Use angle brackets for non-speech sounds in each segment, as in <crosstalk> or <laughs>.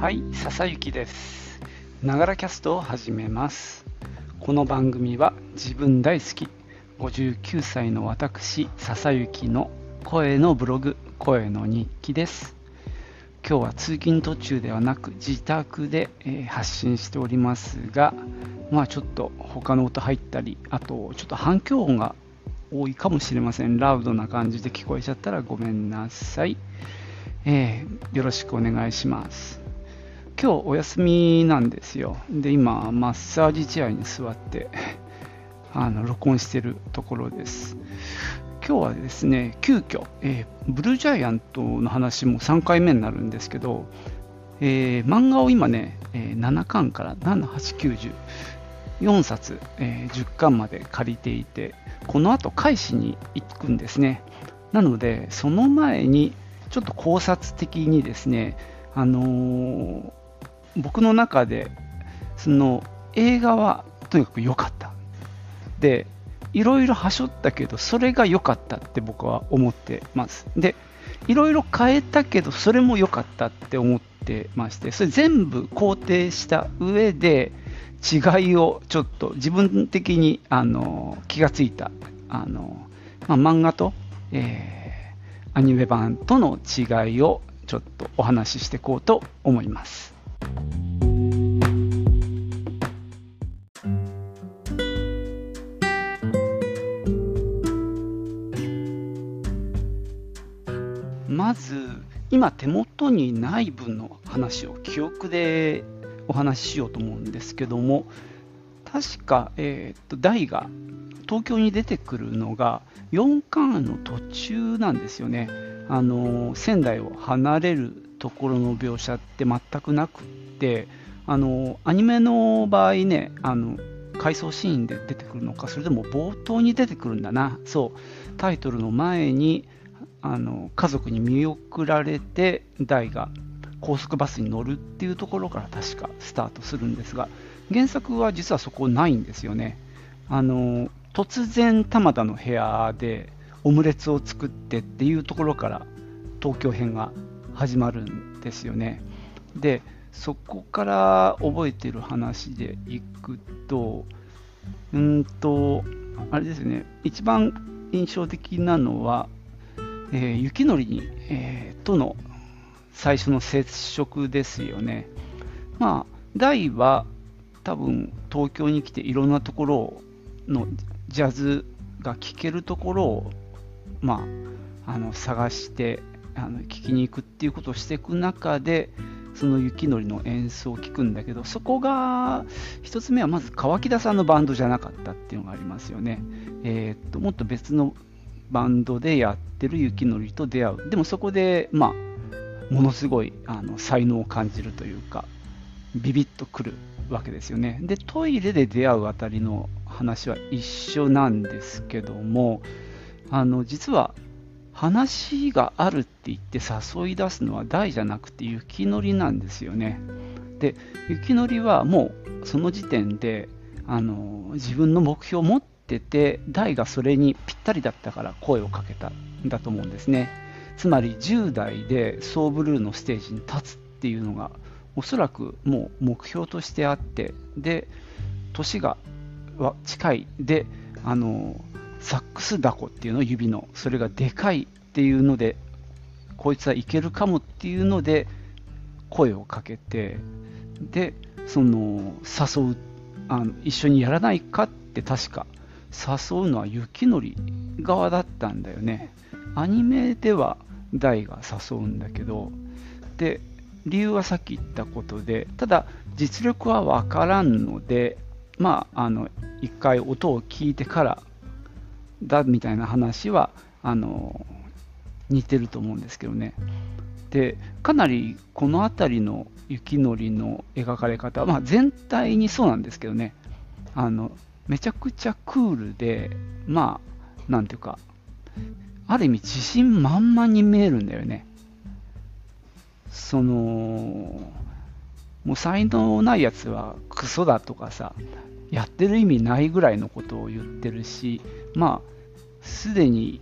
はい、笹雪です。ながらキャストを始めます。この番組は自分大好き59歳の私笹雪の声のブログ声の日記です。今日は通勤途中ではなく自宅で、え発信しておりますが、まあちょっと他の音入ったり、あとちょっと反響音が多いかもしれません。ラウドな感じで聞こえちゃったらごめんなさい。えーよろしくお願いします。今日お休みなんですよ。で、今、マッサージチェアに座って、<laughs> あの、録音してるところです。今日はですね、急遽、えーブルージャイアントの話も3回目になるんですけど、えー漫画を今ね、えー7巻から7、8、90。4冊、えー10巻まで借りていて、この後返しに行くんですね。なので、その前に、ちょっと考察的にですね、あのー僕の中で、その映画はとにかく良かった。で、いろいろはしょったけど、それが良かったって僕は思ってます。で、いろいろ変えたけど、それも良かったって思ってまして、それ全部肯定した上で、違いをちょっと自分的にあの気がついたあの、まあ、漫画と、えーアニメ版との違いをちょっとお話ししていこうと思います。まず今手元にない分の話を記憶でお話ししようと思うんですけども確か、えー、と大が東京に出てくるのが4巻の途中なんですよね。あの仙台を離れるところの描写って全くなくってあのアニメの場合ねあの回想シーンで出てくるのかそれとも冒頭に出てくるんだな。そう。タイトルの前にあの家族に見送られて大が高速バスに乗るっていうところから確かスタートするんですが原作は実はそこないんですよね。あの突然玉田の部屋でオムレツを作ってっていうところから東京編が始まるんですよねでそこから覚えてる話でいくとうんとあれですね一番印象的なのはえー雪のりに、えーとの最初の接触ですよね。まあ、大は多分東京に来ていろんなところのジャズが聴けるところを、まあ、あの探してあの聴きに行くっていうことをしていく中でその雪のりの演奏を聴くんだけどそこが一つ目はまず川木田さんのバンドじゃなかったっていうのがありますよね。えーっともっと別のバンドでやってる雪のりと出会う。でもそこで、まあ、ものすごいあの才能を感じるというか、ビビッとくるわけですよね。で、トイレで出会うあたりの話は一緒なんですけども、あの実は話があるって言って誘い出すのは大じゃなくて雪のりなんですよね。で、雪のりはもうその時点であの自分の目標を持ってて、大がそれにぴったりだったから声をかけたんだと思うんですね。つまり10代でソーブルーのステージに立つっていうのがおそらくもう目標としてあってで年が近いであのサックスダコっていうの指のそれがでかいっていうのでこいつはいけるかもっていうので声をかけてでその誘うあの一緒にやらないかって確か誘うのは雪のり側だったんだよね。アニメでは大が誘うんだけどで理由はさっき言ったことでただ実力は分からんのでまああの一回音を聞いてからだみたいな話はあの似てると思うんですけどね。でかなりこの辺りの雪のりの描かれ方、まあ、全体にそうなんですけどね。あのめちゃくちゃクールでまあなんていうかある意味自信満々に見えるんだよね。そのもう才能ないやつはクソだとかさやってる意味ないぐらいのことを言ってるしまあすでに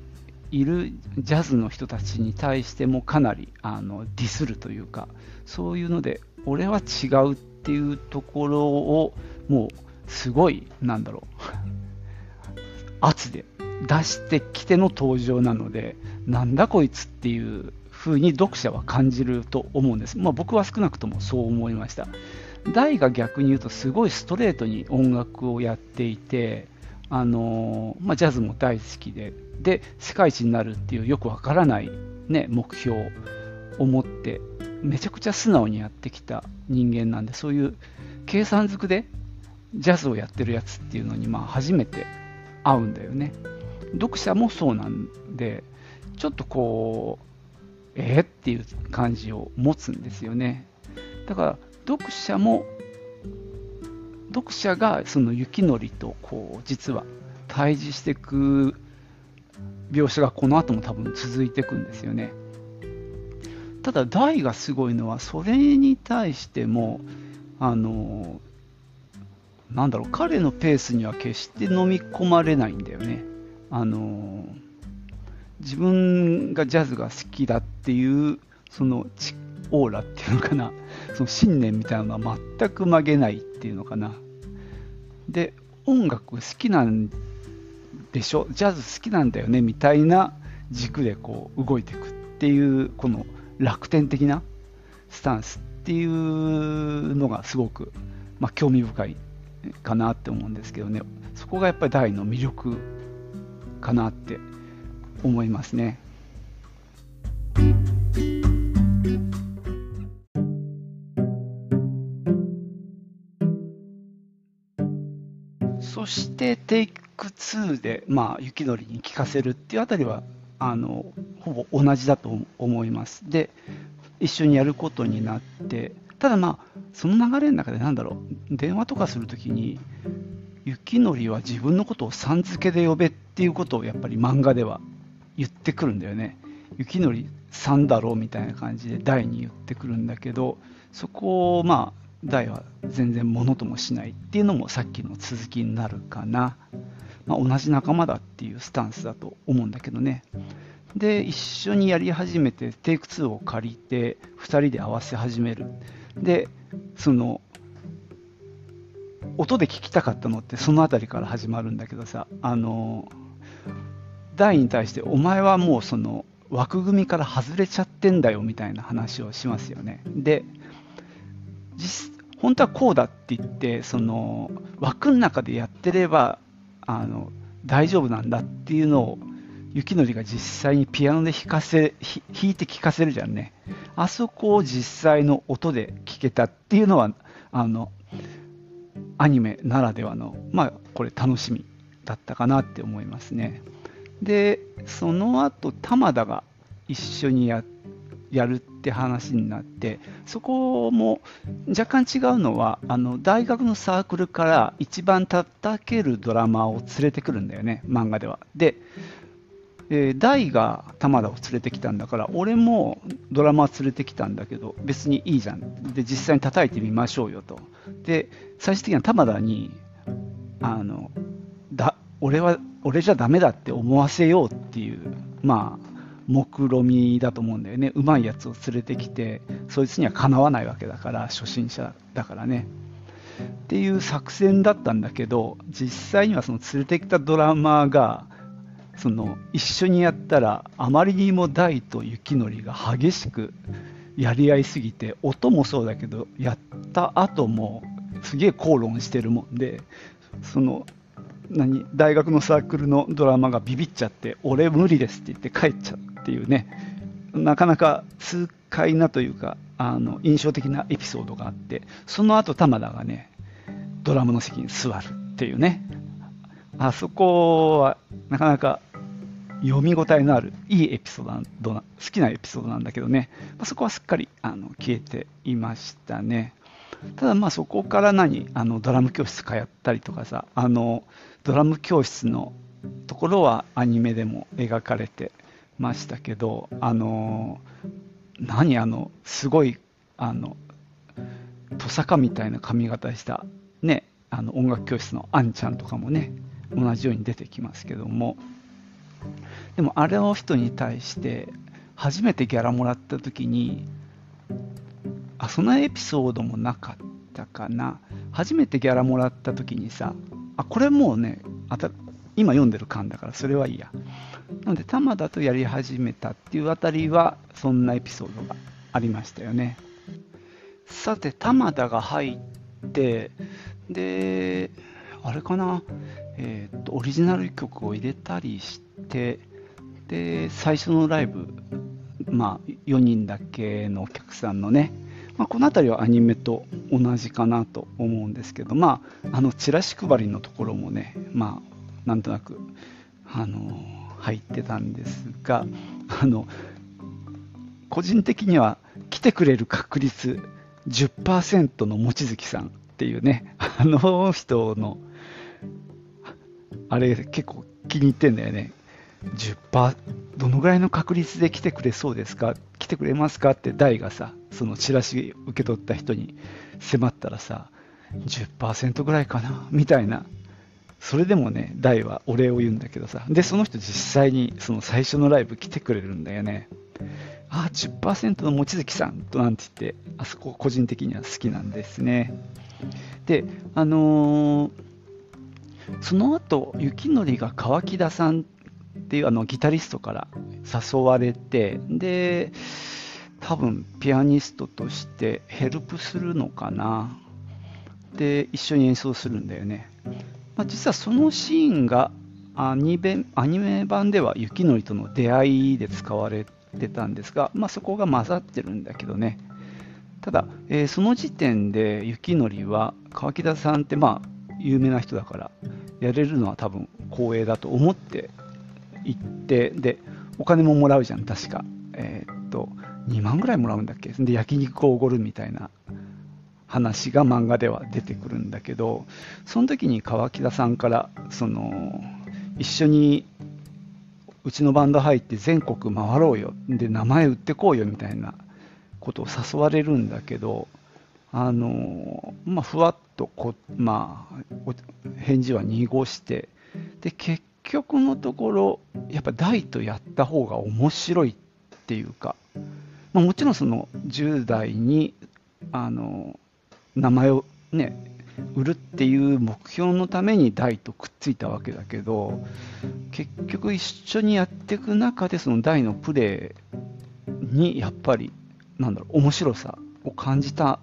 いるジャズの人たちに対してもかなりあのディスるというかそういうので俺は違うっていうところをもうすごいなんだろう <laughs> 圧で出してきての登場なのでなんだこいつっていう風に読者は感じると思うんです。まあ、僕は少なくともそう思いました。大が逆に言うとすごいストレートに音楽をやっていて、あのまあ、ジャズも大好きでで世界一になるっていうよくわからない、ね、目標を持ってめちゃくちゃ素直にやってきた人間なんでそういう計算づくでジャズをやってるやつっていうのにまあ初めて会うんだよね。読者もそうなんでちょっとこうえー、っていう感じを持つんですよね。だから読者も読者がその雪のりとこう実は対峙していく描写がこの後も多分続いていくんですよね。ただ大がすごいのはそれに対してもあのなんだろう彼のペースには決して飲み込まれないんだよね。あの自分がジャズが好きだっていうそのオーラっていうのかなその信念みたいなのは全く曲げないっていうのかな。で音楽好きなんでしょ？ジャズ好きなんだよねみたいな軸でこう動いていくっていうこの楽天的なスタンスっていうのがすごく、まあ、興味深いかなって思うんですけどね。そこがやっぱり大の魅力かなって思いますね。そしてテイク2で、まあ、雪のりに聞かせるっていうあたりはあのほぼ同じだと思います。で一緒にやることになってただまあその流れの中で何だろう電話とかするときに雪のりは自分のことをさん付けで呼べっていうことをやっぱり漫画では言ってくるんだよね。雪のりさんだろうみたいな感じで大に言ってくるんだけどそこをまあ大は全然ものともしないっていうのもさっきの続きになるかな、まあ、同じ仲間だっていうスタンスだと思うんだけどね。で一緒にやり始めてテイク2を借りて2人で合わせ始める。でその音で聞きたかったのってその辺りから始まるんだけどさ。あの大に対してお前はもうその枠組みから外れちゃってんだよみたいな話をしますよね。で実本当はこうだって言ってその枠の中でやってればあの大丈夫なんだっていうのを雪のりが実際にピアノで弾かせ弾いて聴かせるじゃんね。あそこを実際の音で聴けたっていうのはあのアニメならではのまあこれ楽しみだったかなって思いますね。でその後玉田が一緒にややるって話になってそこも若干違うのはあの大学のサークルから一番叩けるドラマを連れてくるんだよね漫画では。でえー、大が玉田を連れてきたんだから俺もドラマ連れてきたんだけど別にいいじゃんで実際に叩いてみましょうよとで最終的には玉田にあのだ俺は俺じゃダメだって思わせようっていうまあ目論みだと思うんだよね。うまいやつを連れてきてそいつにはかなわないわけだから初心者だからね。っていう作戦だったんだけど実際にはその連れてきたドラマーがその一緒にやったらあまりにも大と雪のりが激しくやり合いすぎて音もそうだけどやった後もすげえ口論してるもんでその何大学のサークルのドラマがビビっちゃって俺無理ですって言って帰っちゃう。っていうねなかなか痛快なというかあの印象的なエピソードがあってその後玉田がねドラムの席に座るっていうね。あそこはなかなか読み応えのあるいいエピソード好きなエピソードなんだけどね、まあ、そこはすっかりあの消えていましたね。ただまあそこから何あのドラム教室通ったりとかさあのドラム教室のところはアニメでも描かれてましたけど、あの何あの、すごい、あの、トサカみたいな髪型した、ね、あの音楽教室のあんちゃんとかもね、同じように出てきますけども、でもあれの人に対して、初めてギャラもらった時に、あそのエピソードもなかったかな。初めてギャラもらった時にさあこれもうねあた今読んでる巻だからそれはいいや。なので玉田とやり始めたっていうあたりはそんなエピソードがありましたよね。さて玉田が入ってであれかな？えっ、とオリジナル曲を入れたりしてで最初のライブまあ4人だけのお客さんのねまあ、この辺りはアニメと同じかなと思うんですけど、まあ、あのチラシ配りのところもね、まあ、なんとなく、あの入ってたんですがあの個人的には来てくれる確率10%の望月さんっていうねあの人のあれ結構気に入ってんだよね。10%どのぐらいの確率で来てくれそうですか？来てくれますか？って大がさそのチラシ受け取った人に迫ったらさ10%ぐらいかな？みたいなそれでもね大はお礼を言うんだけどさ。でその人実際にその最初のライブ来てくれるんだよね。ああ10%の望月さんとなんて言ってあそこ個人的には好きなんですね。であのー、その後雪のりが川木田さんっていうあのギタリストから誘われてで多分ピアニストとしてヘルプするのかな。で一緒に演奏するんだよね、まあ、実はそのシーンがアニメアニメ版では雪のりとの出会いで使われてたんですが、まあ、そこが混ざってるんだけどね。ただ、えー、その時点で雪のりは川木田さんってまあ有名な人だからやれるのは多分光栄だと思って行ってでお金ももらうじゃん確か。えー、っと2万ぐらいもらうんだっけ？で焼肉をおごるみたいな話が漫画では出てくるんだけどその時に川木田さんからその一緒にうちのバンド入って全国回ろうよ。で名前売ってこうよみたいなことを誘われるんだけどあのまあふわっとこ、まあ、返事は濁してで結局のところやっぱ大とやった方が面白いっていうか、まあ、もちろんその10代にあの名前をね売るっていう目標のために大とくっついたわけだけど結局一緒にやっていく中でその大のプレーにやっぱりなんだろう面白さを感じた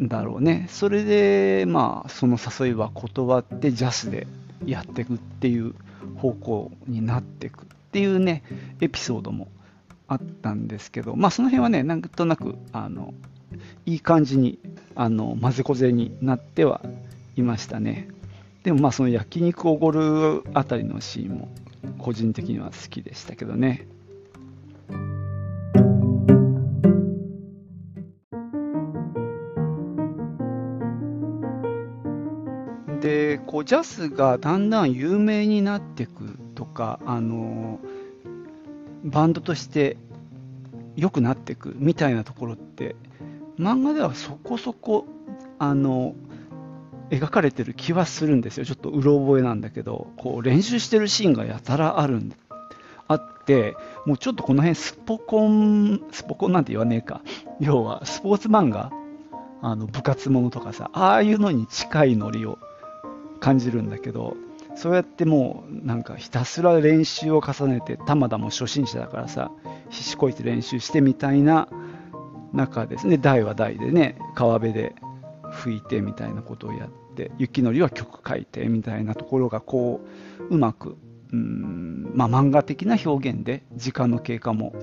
んだろうね。それでまあその誘いは断ってジャスでやっていくっていう方向になっていくっていうねエピソードもあったんですけどまあその辺はねなんとなくあのいい感じにあの混ぜこぜになってはいましたね。でもまあその焼肉おごるあたりのシーンも個人的には好きでしたけどね。でこうジャズがだんだん有名になっていくとかあのバンドとして良くなっていくみたいなところって漫画ではそこそこあの描かれてる気はするんですよ。ちょっとうろ覚えなんだけどこう練習してるシーンがやたらあるんあってもうちょっとこの辺スポコンスポコンなんて言わねえか。要はスポーツ漫画あの部活ものとかさああいうのに近いノリを感じるんだけどそうやってもうなんかひたすら練習を重ねて玉田も初心者だからさひしこいて練習してみたいな中ですね。台は台でね川辺で吹いてみたいなことをやって雪のりは曲書いてみたいなところがこううまくうん、まあ、漫画的な表現で時間の経過も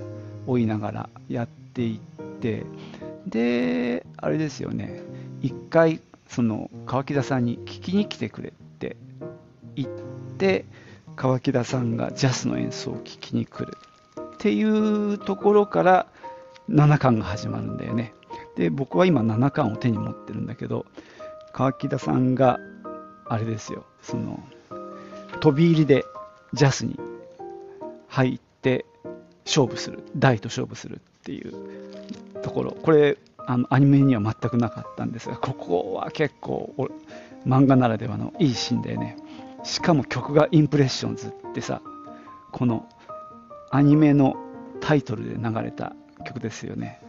追いながらやっていってであれですよね。一回その川木田さんに聞きに来てくれって言って川木田さんがジャスの演奏を聴きに来るっていうところから7巻が始まるんだよね。で僕は今7巻を手に持ってるんだけど川木田さんがあれですよその飛び入りでジャスに入って勝負する大と勝負するっていうところ。これあのアニメには全くなかったんですがここは結構漫画ならではのいいシーンでね。しかも曲がインプレッションズってさこのアニメのタイトルで流れた曲ですよね。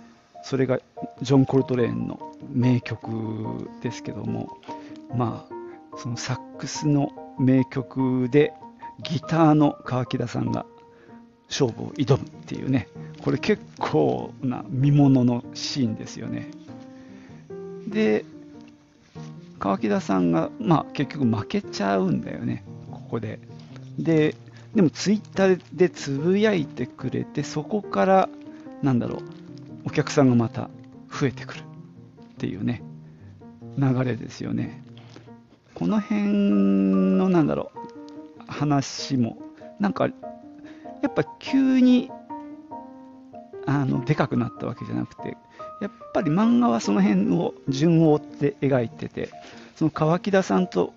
それがジョン・コルトレーンの名曲ですけどもまあそのサックスの名曲でギターの川木田さんが勝負を挑むっていうねこれ結構な見もののシーンですよね。で川木田さんが、まあ、結局負けちゃうんだよねここで。ででもツイッターでつぶやいてくれてそこからなんだろう。お客さんがまた増えてくるっていうね。流れですよね。この辺のなんだろう。話も。なんかやっぱ急にあのでかくなったわけじゃなくてやっぱり漫画はその辺を順を追って描いててその川木田さんと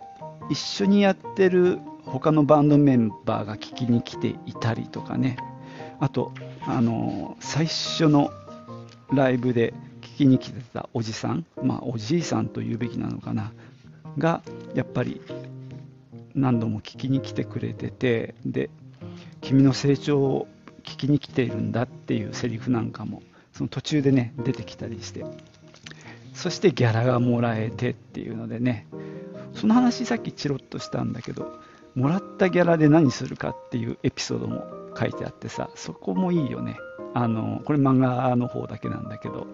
一緒にやってる他のバンドメンバーが聞きに来ていたりとかね。あとあの最初のライブで聞きに来てたおじさんまあおじいさんと言うべきなのかながやっぱり何度も聞きに来てくれててで君の成長を聞きに来ているんだっていうセリフなんかもその途中でね出てきたりしてそしてギャラがもらえてっていうのでねその話さっきチロッとしたんだけどもらったギャラで何するかっていうエピソードも書いてあってさそこもいいよね。あのこれ漫画の方だけなんだけど。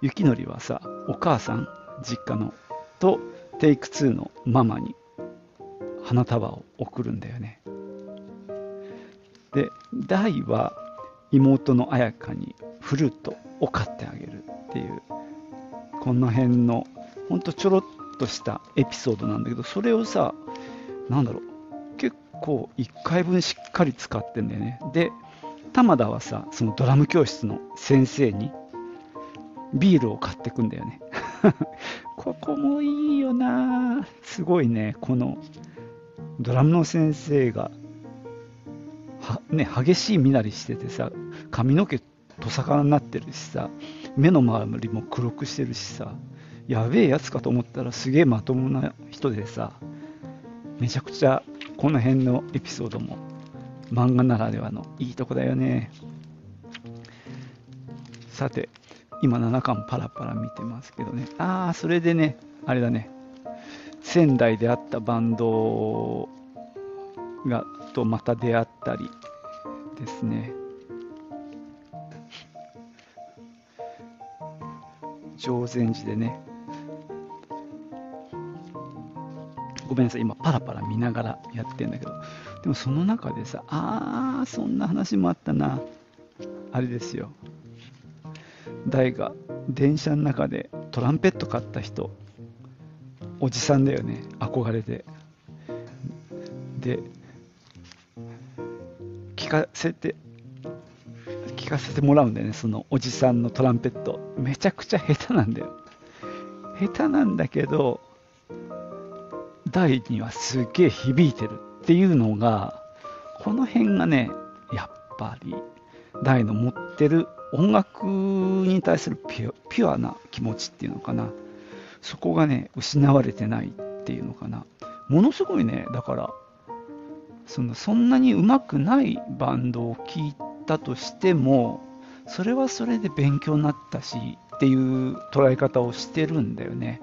雪のりはさお母さん実家のとテイク2のママに花束を送るんだよね。で大は妹の綾香にフルートを買ってあげるっていうこの辺のほんとちょろっとしたエピソードなんだけどそれをさなんだろう結構1回分しっかり使ってんだよね。で玉田はさそのドラム教室の先生にビールを買ってくんだよね。<laughs> ここもいいよな。すごいね。このドラムの先生がは、ね、激しい身なりしててさ髪の毛トサカになってるしさ目の周りも黒くしてるしさやべえやつかと思ったらすげえまともな人でさめちゃくちゃこの辺のエピソードも漫画ならではのいいとこだよね。さて今7巻パラパラ見てますけどね。ああそれでねあれだね。仙台であったバンドがとまた出会ったりですね。常禅寺でねごめんなさい今パラパラ見ながらやってんだけどでもその中でさあーそんな話もあったな。あれですよ。大が電車の中でトランペット買った人おじさんだよね。憧れて。で聞かせて聞かせてもらうんだよねそのおじさんのトランペット。めちゃくちゃ下手なんだよ。下手なんだけど大にはすげえ響いてるっていうのがこの辺がねやっぱり大の持ってる音楽に対するピュピュアな気持ちっていうのかな。そこがね失われてないっていうのかな。ものすごいねだからそのそんなに上手くないバンドを聴いたとしてもそれはそれで勉強になったしっていう捉え方をしてるんだよね。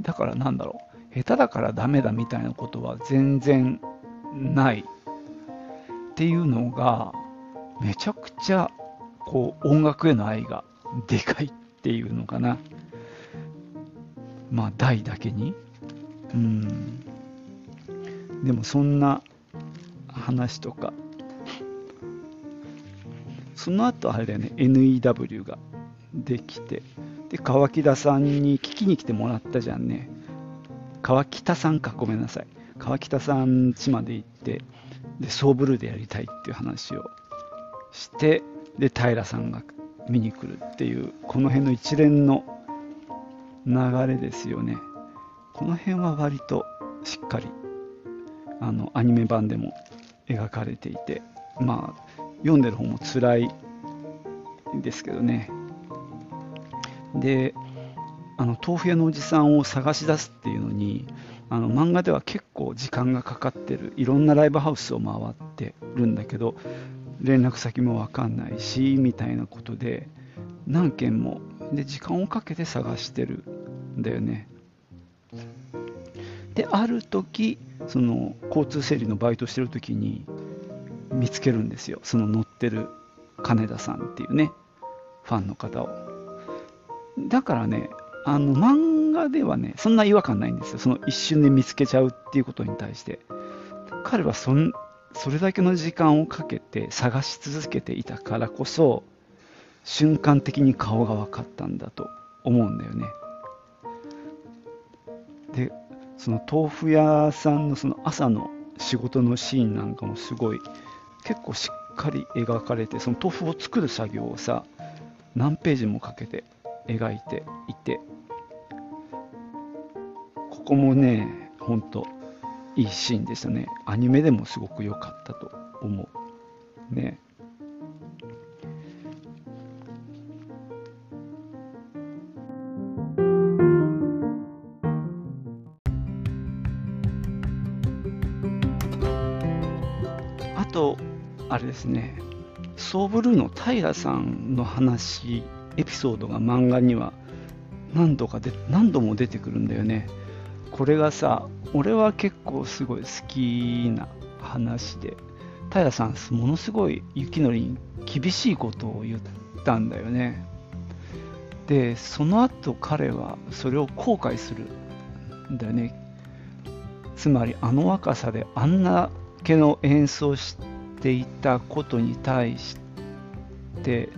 だからなんだろう。下手だからダメだみたいなことは全然ない。っていうのがめちゃくちゃこう音楽への愛がでかいっていうのかな。まあ大だけに。うん。でもそんな話とか。その後あれだよね。NEW ができて。で川木田さんに聞きに来てもらったじゃんね。川北さんかごめんなさい。川北さん家まで行ってでソーブルーでやりたいっていう話をしてで平さんが見に来るっていうこの辺の一連の流れですよね。この辺は割としっかりあのアニメ版でも描かれていてまあ読んでる方も辛いんですけどね。であの豆腐屋のおじさんを探し出すっていうのにあの漫画では結構時間がかかってる。いろんなライブハウスを回ってるんだけど連絡先も分かんないしみたいなことで何件も。で時間をかけて探してるんだよね。である時その交通整理のバイトしてる時に見つけるんですよ。その乗ってる金田さんっていうねファンの方を。だからねあの漫画ではねそんな違和感ないんですよ。その一瞬で見つけちゃうっていうことに対して。彼はそんそれだけの時間をかけて探し続けていたからこそ瞬間的に顔が分かったんだと思うんだよね。でその豆腐屋さんのその朝の仕事のシーンなんかもすごい結構しっかり描かれてその豆腐を作る作業をさ何ページもかけて描いていてここもねほんといいシーンでしたね。アニメでもすごく良かったと思う。ね。あとあれですね。ソーブルーの平さんの話エピソードが漫画には何度かで何度も出てくるんだよね。これがさ俺は結構すごい好きな話で平さんものすごい雪のりに厳しいことを言ったんだよね。でその後彼はそれを後悔するんだよね。つまりあの若さであんな毛の演奏していたことに対して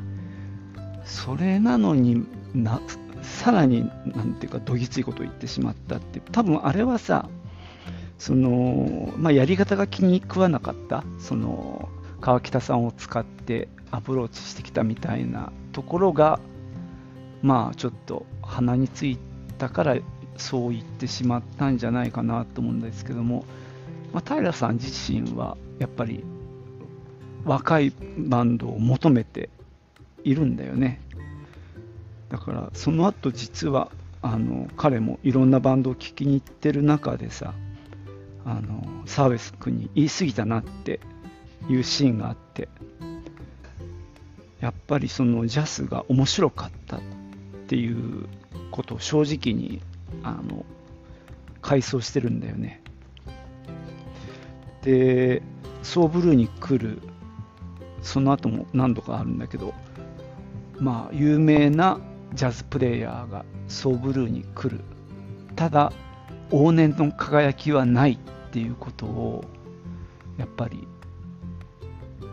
それなのになさらになんていうかどぎついことを言ってしまったって多分あれはさその、まあ、やり方が気に食わなかったその川北さんを使ってアプローチしてきたみたいなところがまあちょっと鼻についたからそう言ってしまったんじゃないかなと思うんですけども、まあ、平さん自身はやっぱり若いバンドを求めているんだよね。だからその後実はあの彼もいろんなバンドを聴きに行ってる中でさあのサービス君に言い過ぎたなっていうシーンがあってやっぱりそのジャスが面白かったっていうことを正直にあの回想してるんだよね。でソーブルーに来るその後も何度かあるんだけどまあ有名なジャズプレイヤーがソーブルーに来る。ただ往年の輝きはないっていうことをやっぱり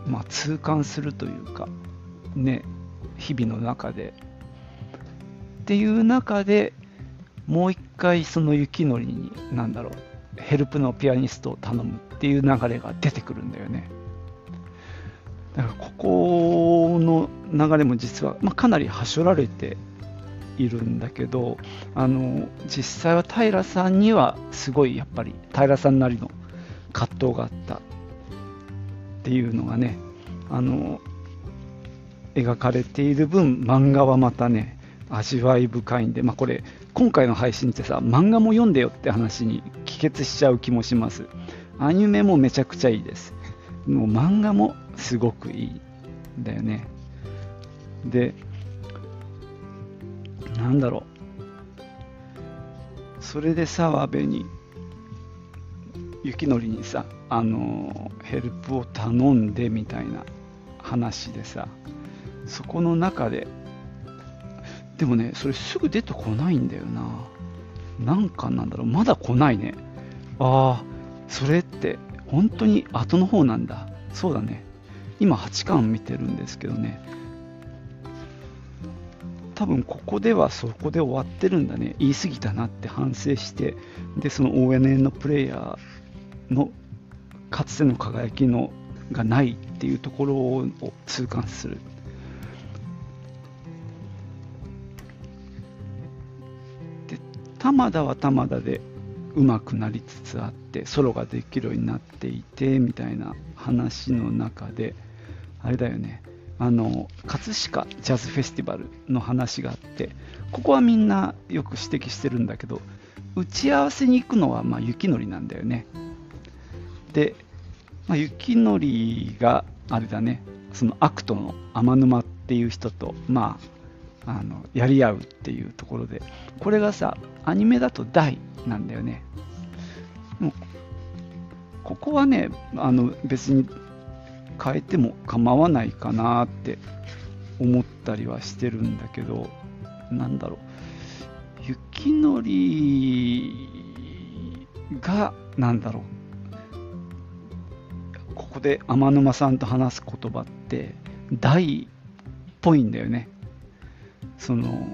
まあ痛感するというかね日々の中で。っていう中でもう一回その雪のりに何だろうヘルプのピアニストを頼むっていう流れが出てくるんだよね。だからここの流れも実は、まあ、かなりはしょられているんだけどあの実際は平さんにはすごいやっぱり平さんなりの葛藤があったっていうのがねあの描かれている分漫画はまたね味わい深いんで、まあ、これ今回の配信ってさ漫画も読んでよって話に帰結しちゃう気もします。アニメもめちゃくちゃいいです。もう漫画もすごくいいんだよね。でなんだろう。それで澤部に雪のりにさあのヘルプを頼んでみたいな話でさそこの中ででもねそれすぐ出てこないんだよな。なんかなんだろう。まだ来ないね。ああそれって本当に後の方なんだ。そうだね。今8巻見てるんですけどね。多分ここではそこで終わってるんだね。言い過ぎたなって反省して。でその ONN のプレイヤーのかつての輝きのがないっていうところを痛感する。で玉田は玉田で上手くなりつつあってソロができるようになっていてみたいな話の中であれだよね。あの葛飾ジャズフェスティバルの話があってここはみんなよく指摘してるんだけど打ち合わせに行くのはまあ雪のりなんだよね。で、まあ、雪のりがあれだねその悪党の天沼っていう人と、まあ、あのやり合うっていうところでこれがさアニメだと大なんだよね。もうここはねあの別に変えても構わないかなって思ったりはしてるんだけどなんだろう。雪のりがなんだろう。ここで天沼さんと話す言葉って大っぽいんだよね。その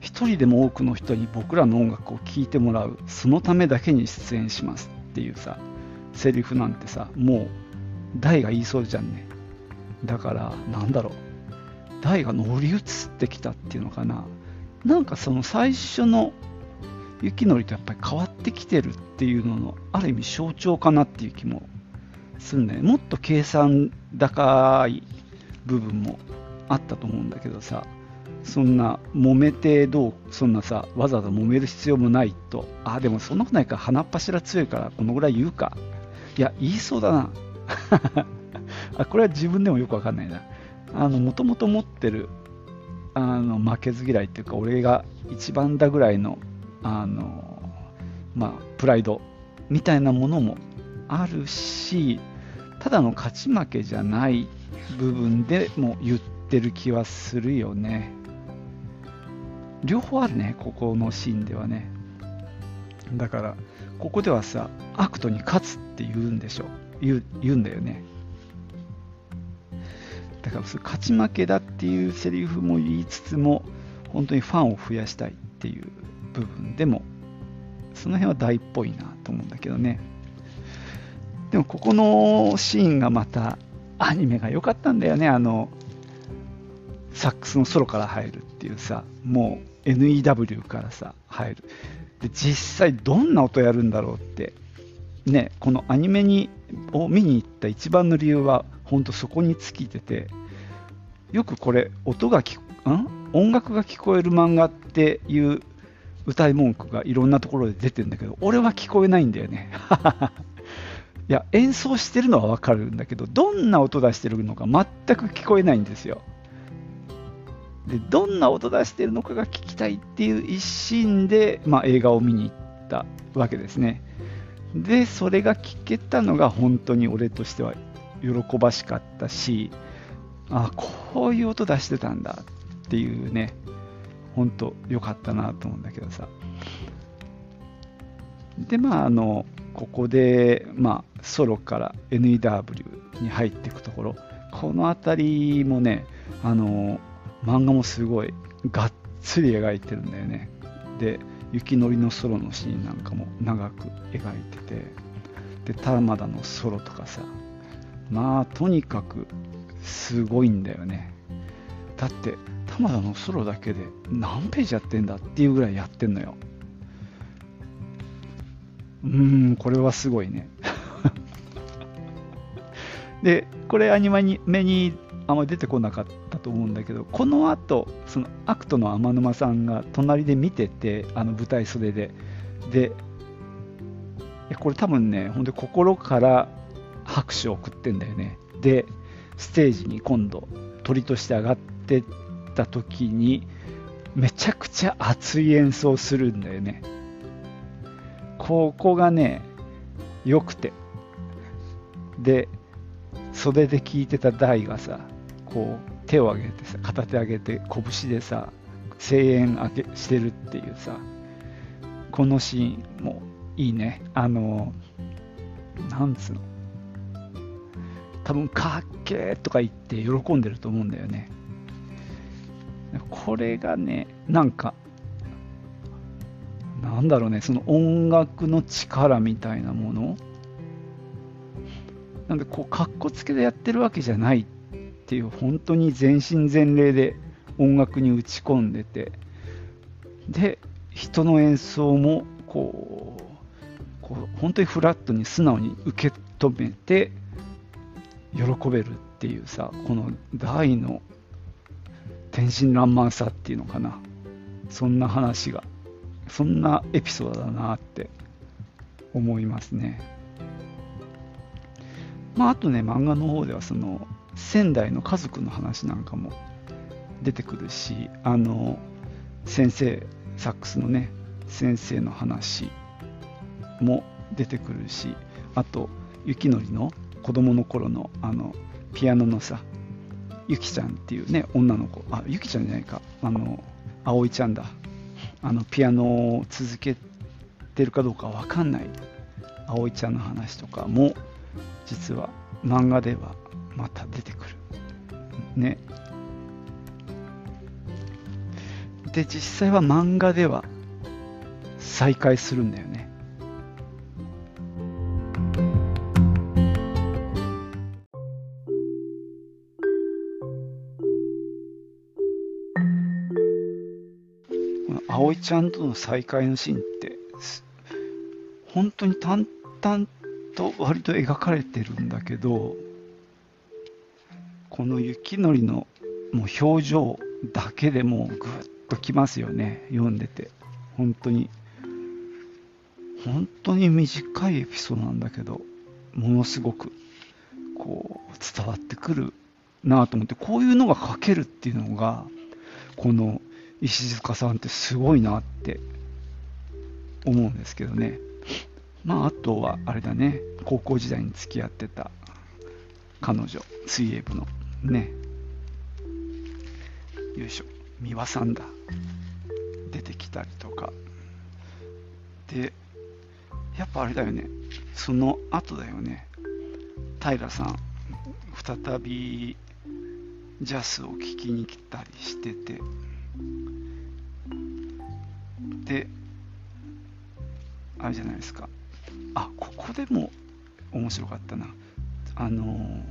一人でも多くの人に僕らの音楽を聴いてもらうそのためだけに出演しますっていうさセリフなんてさもう大が言いそうじゃんね。だからなんだろう。大が乗り移ってきたっていうのかな。なんかその最初の雪のりとやっぱり変わってきてるっていうののある意味象徴かなっていう気もするね。もっと計算高い部分もあったと思うんだけどさ。そんな揉めてどうそんなさわざわざ揉める必要もないと。あでもそんなことないから鼻っ柱強いからこのぐらい言うか。いや言いそうだな。あこれは自分でもよくわかんないな。あのもともと持ってるあの負けず嫌いっていうか俺が一番だぐらいのあのまあプライドみたいなものもあるしただの勝ち負けじゃない部分でも言ってる気はするよね。両方あるねここのシーンではね。だからここではさ悪とに勝つって言うんでしょ。言う言うんだよね。だからそ勝ち負けだっていうセリフも言いつつも本当にファンを増やしたいっていう部分でもその辺は大っぽいなと思うんだけどね。でもここのシーンがまたアニメが良かったんだよね。あのサックスのソロから入るっていうさもう NEW からさ入る。で実際どんな音やるんだろうってねこのアニメにを見に行った一番の理由は本当そこに尽きててよくこれ音が聞ん？音楽が聞こえる漫画っていう歌い文句がいろんなところで出てるんだけど俺は聞こえないんだよね。<laughs> いや演奏してるのはわかるんだけどどんな音出してるのか全く聞こえないんですよ。でどんな音出してるのかが聞きたいっていう一心で、まあ、映画を見に行ったわけですね。でそれが聞けたのが本当に俺としては喜ばしかったしあこういう音出してたんだっていうね本当良かったなと思うんだけどさ。でまああのここで、まあ、ソロから NEW に入っていくところこの辺りもねあの漫画もすごいがっつり描いてるんだよね。で雪のりのソロのシーンなんかも長く描いててで玉田のソロとかさまあとにかくすごいんだよね。だって玉田のソロだけで何ページやってんだっていうぐらいやってんのよ。うーんこれはすごいね。<laughs> でこれアニメにあんまり出てこなかったと思うんだけどこの後そのアクトの天沼さんが隣で見ててあの舞台袖で。でこれ多分ねほんで心から拍手を送ってんだよね。でステージに今度トリとして上がってった時にめちゃくちゃ熱い演奏するんだよね。ここがね良くて。で袖で聴いてた大がさこう手を挙げてさ片手上げて拳でさ声援あげしてるっていうさこのシーンもいいね。あのなんつうの。多分かっけーとか言って喜んでると思うんだよね。これがね、なんか、なんだろうね、その音楽の力みたいなもの。なんで、こう、かっこつけでやってるわけじゃないってっていう、本当に全身全霊で音楽に打ち込んでて、で、人の演奏も、こう、こう本当にフラットに素直に受け止めて、喜べるっていうさ、この大の天真爛漫さっていうのかな。そんな話がそんなエピソードだなって思いますね。まあ、あとね、漫画の方ではその仙台の家族の話なんかも出てくるし、あの先生、サックスのね、先生の話も出てくるし、あと、雪のりの子供の頃のあのピアノのさ、ゆきちゃんっていうね、女の子、あ、ゆきちゃんじゃないか、あの、葵ちゃんだ、あのピアノを続けてるかどうかわかんない葵ちゃんの話とかも実は漫画ではまた出てくる。ね。で、実際は漫画では再会するんだよね。葵ちゃんとの再会のシーンって本当に淡々と割と描かれてるんだけどこの雪のりのもう表情だけでもうグッときますよね。読んでて。本当に。本当に短いエピソードなんだけどものすごくこう伝わってくるなと思ってこういうのが書けるっていうのがこの石塚さんってすごいなって思うんですけどね。まああとはあれだね。高校時代に付き合ってた彼女水泳部の。ね。よいしょ。三輪さんだ出てきたりとか。でやっぱあれだよね。その後だよね。平さん再びジャスを聴きに来たりしてて。であれじゃないですか。あここでも面白かったな。あの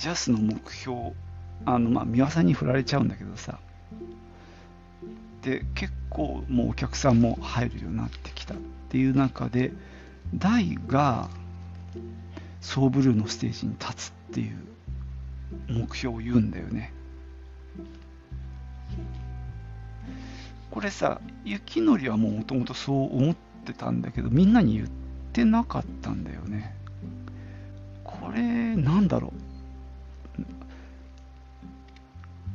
ジャスの目標あのまあ三輪さんに振られちゃうんだけどさ。で結構もうお客さんも入るようになってきたっていう中で大がソーブルーのステージに立つっていう目標を言うんだよね。これさ雪のりはもともとそう思ってたんだけどみんなに言ってなかったんだよね。これなんだろ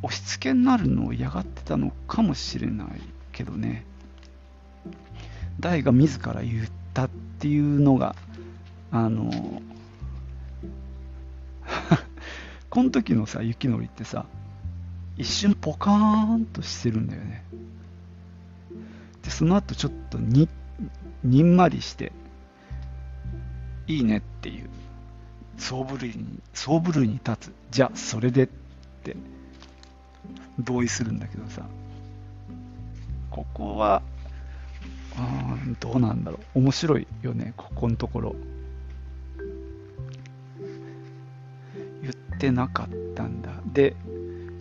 押し付けになるのを嫌がってたのかもしれないけどね。大が自ら言ったっていうのがあの <laughs> この時のさ雪のりってさ一瞬ポカーンとしてるんだよね。でその後ちょっとににんまりしていいねっていう総部類に総部類に立つ。じゃあそれでって。同意するんだけどさ。ここは。うんどうなんだろう。面白いよねここのところ。言ってなかったんだ。で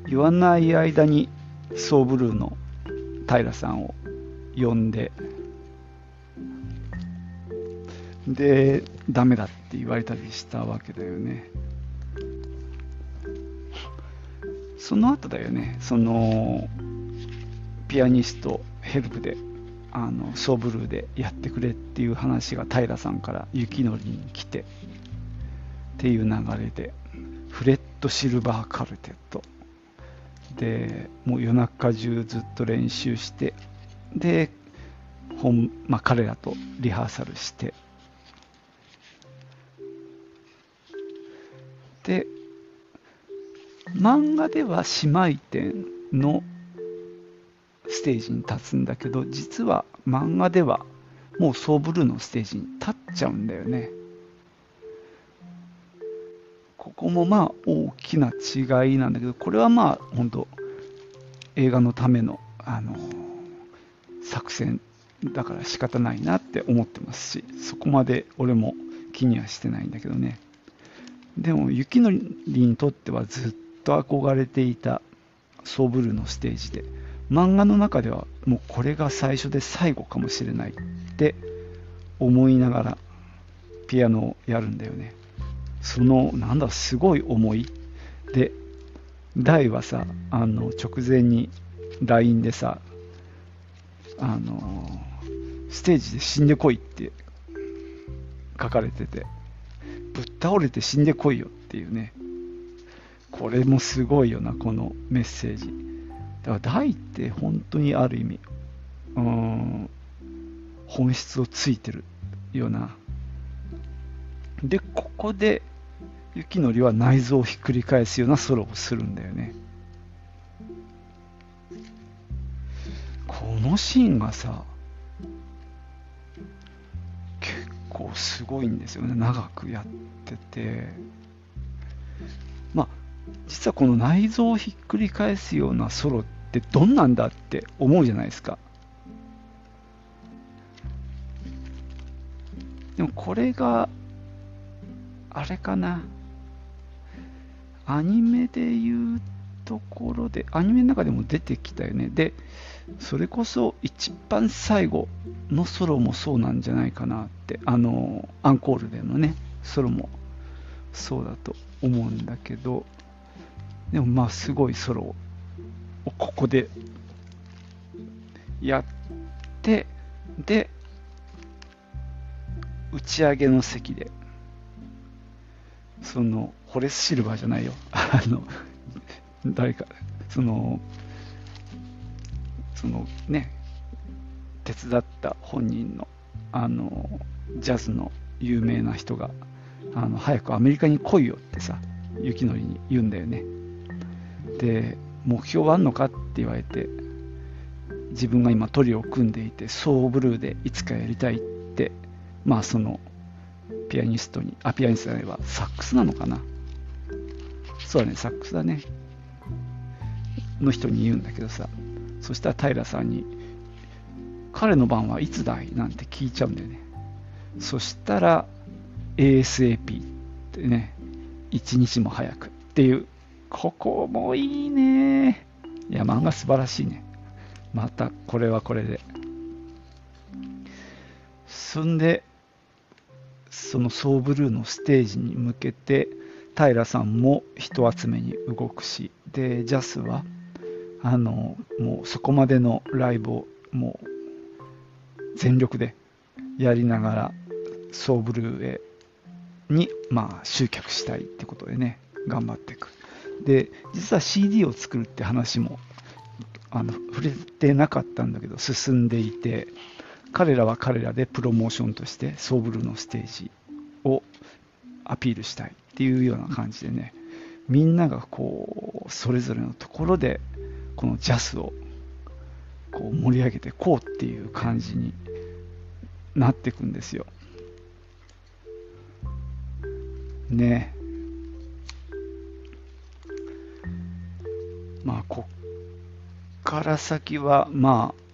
言わない間にソーブルーの平さんを呼んで。でダメだって言われたりしたわけだよねその後だよね。そのピアニストヘルプであのソーブルーでやってくれっていう話が平さんから雪のりに来てっていう流れでフレッドシルバーカルテット。でもう夜中中ずっと練習してで本、まあ、彼らとリハーサルして。で漫画では姉妹店のステージに立つんだけど実は漫画ではもうソーブルーのステージに立っちゃうんだよね。ここもまあ大きな違いなんだけどこれはまあ本当映画のためのあの作戦だから仕方ないなって思ってますしそこまで俺も気にはしてないんだけどね。でも雪のりにとってはずっと憧れていたソブルのステージで漫画の中ではもうこれが最初で最後かもしれないって思いながらピアノをやるんだよね。そのなんだすごい思い。で大はさあの直前に LINE でさあのステージで死んでこいって書かれててぶっ倒れて死んでこいよっていうね。これもすごいよなこのメッセージ。だから大って本当にある意味うん本質をついてるよな。でここで雪のりは内臓をひっくり返すようなソロをするんだよね。このシーンがさ結構すごいんですよね。長くやってて。実はこの内臓をひっくり返すようなソロってどんなんだって思うじゃないですか。でもこれがあれかな。アニメで言うところでアニメの中でも出てきたよね。でそれこそ一番最後のソロもそうなんじゃないかなって。あのアンコールでのねソロもそうだと思うんだけど。でもまあすごいソロをここでやってで打ち上げの席でそのホレス・シルバーじゃないよ。<laughs> あの誰かそのそのね手伝った本人のあのジャズの有名な人があの早くアメリカに来いよってさ雪のりに言うんだよね。で目標はあんのかって言われて自分が今トリオを組んでいてソーブルーでいつかやりたいってまあそのピアニストにあピアニストじゃないわサックスなのかな。そうだねサックスだね。の人に言うんだけどさ。そしたら平さんに彼の番はいつだいなんて聞いちゃうんだよね。そしたら ASAP ってね一日も早くっていうここもいいね。いや漫画素晴らしいね。またこれはこれで。そんでそのソーブルーのステージに向けて平さんも人集めに動くし。でジャスはあのもうそこまでのライブをもう全力でやりながらソーブルーへに、まあ、集客したいってことでね頑張っていく。で実は CD を作るって話もあの触れてなかったんだけど進んでいて彼らは彼らでプロモーションとしてソーブルーのステージをアピールしたいっていうような感じでねみんながこうそれぞれのところでこのジャスをこう盛り上げてこうっていう感じになっていくんですよ。ねまあこっから先はまあ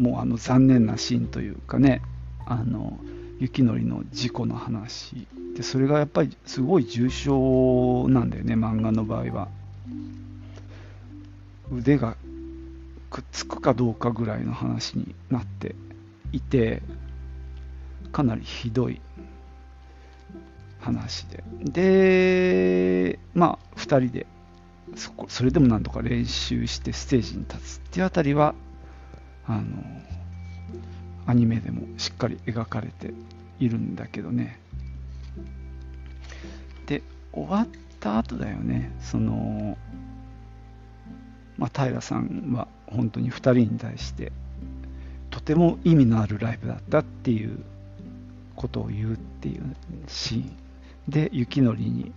もうあの残念なシーンというかねあの雪のりの事故の話でそれがやっぱりすごい重症なんだよね漫画の場合は。腕がくっつくかどうかぐらいの話になっていてかなりひどい話で。でまあ2人でそこそれでもなんとか練習してステージに立つっていうあたりはあのアニメでもしっかり描かれているんだけどね。で終わった後だよね。そのまあ、平さんは本当に2人に対してとても意味のあるライブだったっていうことを言うっていうシーン。で雪のりに、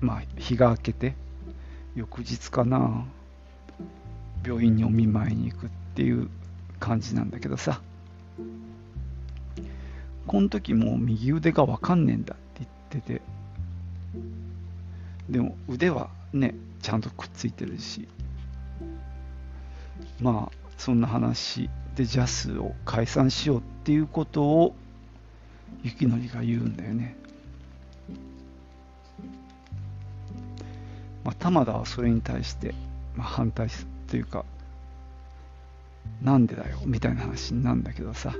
まあ、日が明けて翌日かな病院にお見舞いに行くっていう感じなんだけどさ。この時もう右腕が分かんねえんだって言ってて。でも腕はねちゃんとくっついてるし。まあそんな話でジャスを解散しようっていうことを雪のりが言うんだよね、まあ、玉田はそれに対して、まあ、反対というかなんでだよみたいな話なんだけどさ、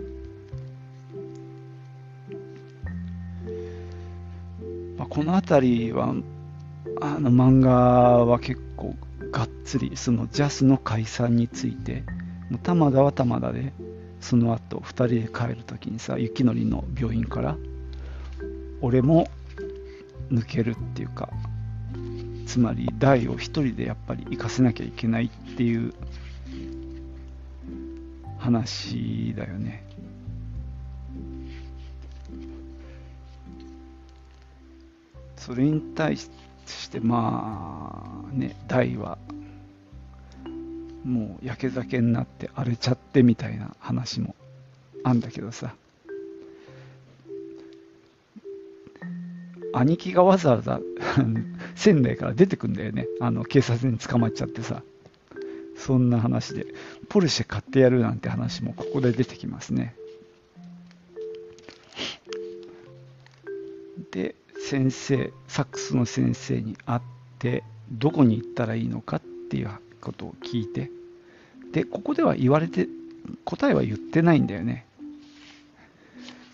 まあ、この辺りはあの漫画は結構がっつりそのジャスの解散についてもう玉田は玉田でその後2人で帰る時にさ雪のりの病院から俺も抜けるっていうかつまり大を一人でやっぱり行かせなきゃいけないっていう話だよね。それに対してまあね大はもう焼け酒になって荒れちゃってみたいな話もあんだけどさ。兄貴がわざわざ <laughs> 仙台から出てくんだよね。あの警察に捕まっちゃってさ。そんな話で。ポルシェ買ってやるなんて話もここで出てきますね。で先生サックスの先生に会ってどこに行ったらいいのかっていうことを聞いて。でここでは言われて答えは言ってないんだよね。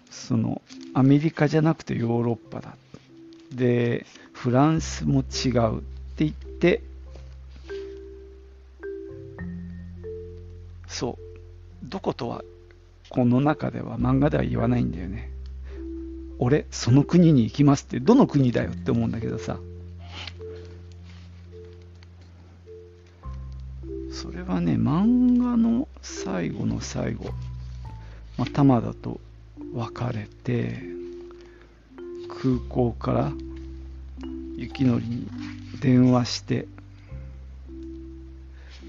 そのアメリカじゃなくてヨーロッパだ。でフランスも違うって言ってそう。どことはこの中では漫画では言わないんだよね。俺その国に行きますってどの国だよって思うんだけどさ。それはね漫画の最後の最後、まあ、玉田と別れて空港から雪のりに電話して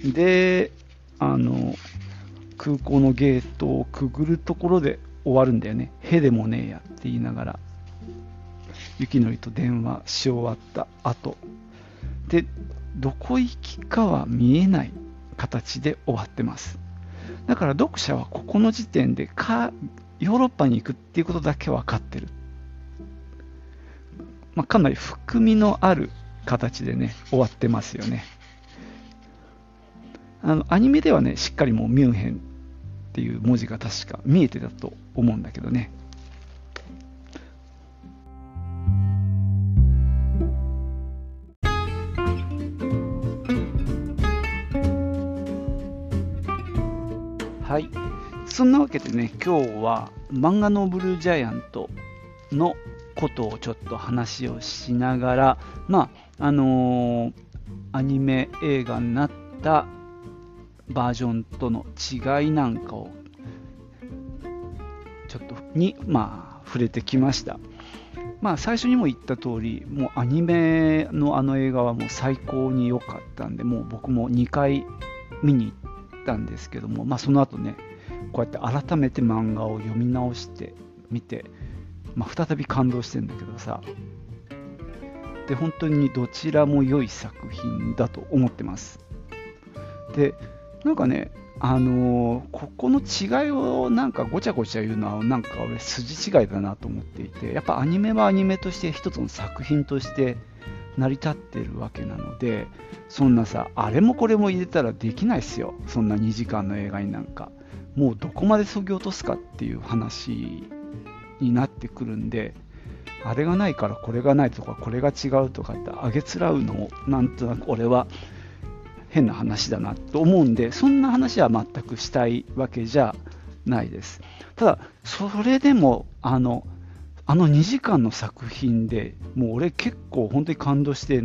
であの空港のゲートをくぐるところで終わるんだよね。へでもねえやって言いながら雪のりと電話し終わった後。でどこ行きかは見えない形で終わってます。だから読者はここの時点でかヨーロッパに行くっていうことだけ分かってる、まあ、かなり含みのある形でね終わってますよね。あのアニメではねしっかりもうミュンヘンっていう文字が確か見えてたと思うんだけどね。はい。そんなわけでね今日は漫画のブルージャイアントのことをちょっと話をしながらまああのー、アニメ映画になったバージョンとの違いなんかをちょっとにまあ触れてきました。まあ最初にも言った通りもうアニメのあの映画はもう最高に良かったんでもう僕も2回見に行ったんですけどもまあその後ねこうやって改めて漫画を読み直してみて、まあ、再び感動してんだけどさ。で本当にどちらも良い作品だと思ってます。でなんかね、あのー、ここの違いをなんかごちゃごちゃ言うのはなんか俺筋違いだなと思っていてやっぱアニメはアニメとして一つの作品として成り立ってるわけなのでそんなさあれもこれも入れたらできないっすよ。そんな2時間の映画になんか。もうどこまでそぎ落とすかっていう話になってくるんであれがないからこれがないとかこれが違うとかってあげつらうのをなんとなく俺は変な話だなと思うんでそんな話は全くしたいわけじゃないです。ただそれでもあのあの2時間の作品でもう俺結構本当に感動して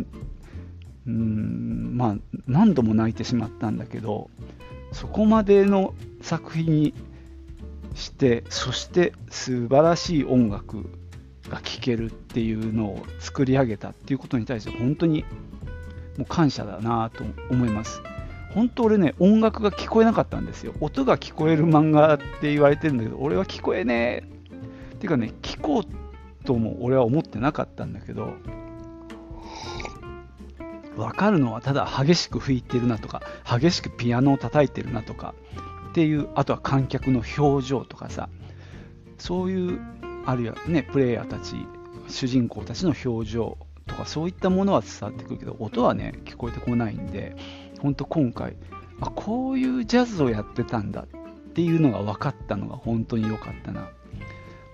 うんまあ何度も泣いてしまったんだけどそこまでの作品にしてそして素晴らしい音楽が聴けるっていうのを作り上げたっていうことに対して本当にもう感謝だなと思います。本当俺ね、音楽が聞こえなかったんですよ。音が聞こえる漫画って言われてるんだけど、俺は聞こえねえ。っていうかね、聞こうとも俺は思ってなかったんだけど、分かるのはただ激しく吹いてるなとか、激しくピアノを叩いてるなとか、っていう、あとは観客の表情とかさ、そういう、あるいはね、プレイヤーたち、主人公たちの表情とかそういったものは伝わってくるけど音はね聞こえてこないんで本当今回あこういうジャズをやってたんだっていうのが分かったのが本当に良かったな、ま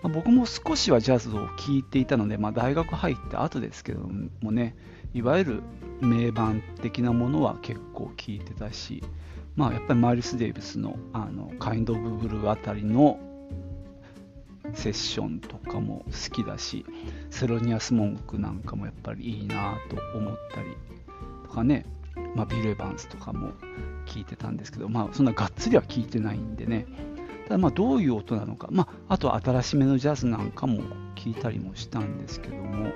あ、僕も少しはジャズを聴いていたので、まあ、大学入って後ですけどもねいわゆる名盤的なものは結構聴いてたしまあ、やっぱりマイルス・デイビスのあのカインド・オブ・ブルーあたりのセッションとかも好きだしセロニアス・モンクなんかもやっぱりいいなと思ったりとかね、まあ、ビル・エヴァンスとかも聞いてたんですけど、まあ、そんながっつりは聞いてないんでね。ただまあどういう音なのか、まあ、あとは新しめのジャズなんかも聞いたりもしたんですけども。